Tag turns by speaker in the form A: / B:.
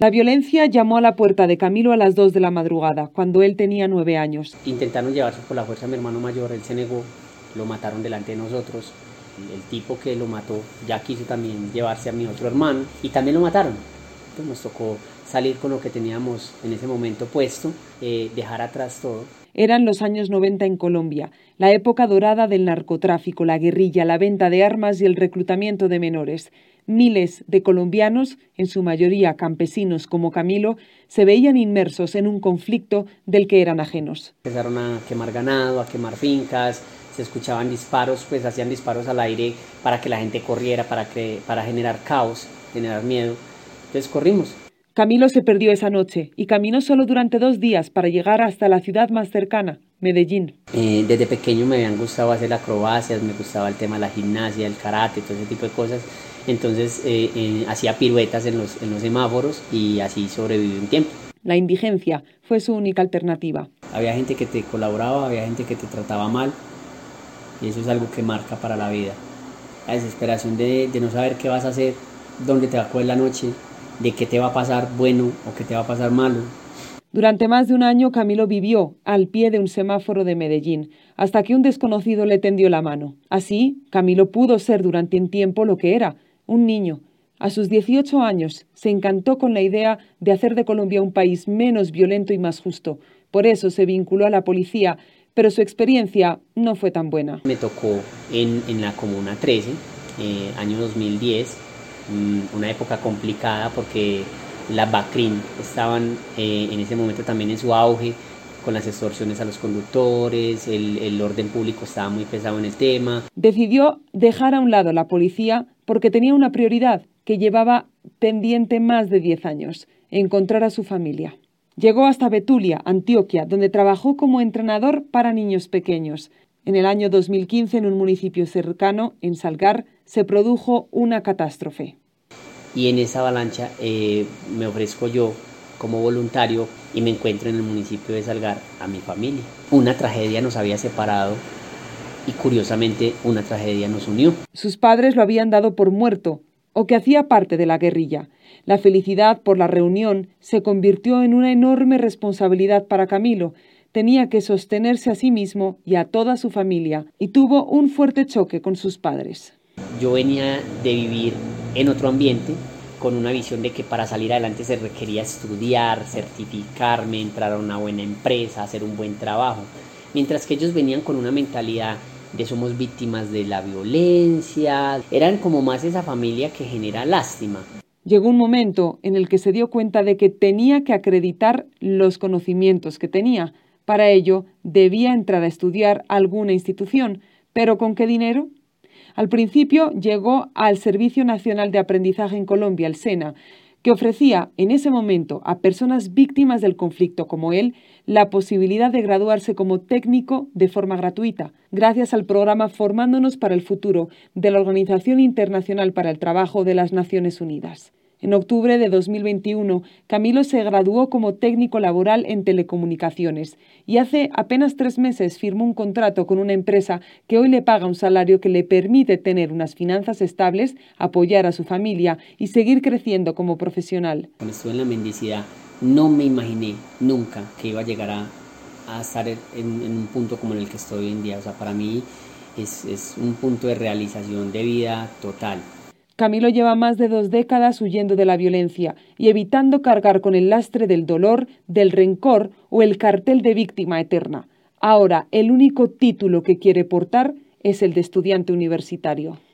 A: La violencia llamó a la puerta de Camilo a las 2 de la madrugada, cuando él tenía nueve años.
B: Intentaron llevarse por la fuerza a mi hermano mayor, él se negó, lo mataron delante de nosotros. El tipo que lo mató ya quiso también llevarse a mi otro hermano y también lo mataron. Entonces nos tocó salir con lo que teníamos en ese momento puesto, eh, dejar atrás todo.
A: Eran los años 90 en Colombia, la época dorada del narcotráfico, la guerrilla, la venta de armas y el reclutamiento de menores. Miles de colombianos, en su mayoría campesinos como Camilo, se veían inmersos en un conflicto del que eran ajenos.
B: Empezaron a quemar ganado, a quemar fincas, se escuchaban disparos, pues hacían disparos al aire para que la gente corriera, para, que, para generar caos, generar miedo. Entonces corrimos.
A: Camilo se perdió esa noche y caminó solo durante dos días para llegar hasta la ciudad más cercana, Medellín.
B: Eh, desde pequeño me habían gustado hacer acrobacias, me gustaba el tema de la gimnasia, el karate, todo ese tipo de cosas. Entonces eh, eh, hacía piruetas en los, en los semáforos y así sobreviví un tiempo.
A: La indigencia fue su única alternativa.
B: Había gente que te colaboraba, había gente que te trataba mal y eso es algo que marca para la vida. La desesperación de, de no saber qué vas a hacer, dónde te va a coger la noche, de qué te va a pasar bueno o qué te va a pasar malo.
A: Durante más de un año Camilo vivió al pie de un semáforo de Medellín, hasta que un desconocido le tendió la mano. Así, Camilo pudo ser durante un tiempo lo que era, un niño. A sus 18 años se encantó con la idea de hacer de Colombia un país menos violento y más justo. Por eso se vinculó a la policía, pero su experiencia no fue tan buena.
B: Me tocó en, en la Comuna 13, eh, año 2010, mm, una época complicada porque las BACRIM estaban eh, en ese momento también en su auge con las extorsiones a los conductores, el, el, orden público estaba muy pesado en el tema.
A: Decidió dejar a un lado la policía porque tenía una prioridad que llevaba pendiente más de 10 años, encontrar a su familia. Llegó hasta Betulia, Antioquia, donde trabajó como entrenador para niños pequeños. En el año 2015, en un municipio cercano, en Salgar, se produjo una catástrofe.
B: Y en esa avalancha eh, me ofrezco yo como voluntario y me encuentro en el municipio de Salgar a mi familia. Una tragedia nos había separado y curiosamente una tragedia nos unió.
A: Sus padres lo habían dado por muerto o que hacía parte de la guerrilla. La felicidad por la reunión se convirtió en una enorme responsabilidad para Camilo. Tenía que sostenerse a sí mismo y a toda su familia y tuvo un fuerte choque con sus padres.
B: Yo venía de vivir en otro ambiente con una visión de que para salir adelante se requería estudiar, certificarme, entrar a una buena empresa, hacer un buen trabajo, mientras que ellos venían con una mentalidad de somos víctimas de la violencia, eran como más esa familia que genera lástima.
A: Llegó un momento en el que se dio cuenta de que tenía que acreditar los conocimientos que tenía. Para ello, debía entrar a estudiar alguna institución, pero ¿con qué dinero? Al principio llegó al Servicio Nacional de Aprendizaje en Colombia, el SENA, que ofrecía en ese momento a personas víctimas del conflicto como él la posibilidad de graduarse como técnico de forma gratuita, gracias al programa Formándonos para el Futuro de la Organización Internacional para el Trabajo de las Naciones Unidas. En octubre de 2021, Camilo se graduó como técnico laboral en telecomunicaciones y hace apenas tres meses firmó un contrato con una empresa que hoy le paga un salario que le permite tener unas finanzas estables, apoyar a su familia y seguir creciendo como profesional.
B: Cuando estuve en la mendicidad, no me imaginé nunca que iba a llegar a, estar en, un punto como en el que estoy hoy en día. O sea, para mí es un punto de realización de vida total.
A: Camilo lleva más de dos décadas huyendo de la violencia y evitando cargar con el lastre del dolor, del rencor o el cartel de víctima eterna. Ahora, el único título que quiere portar es el de estudiante universitario.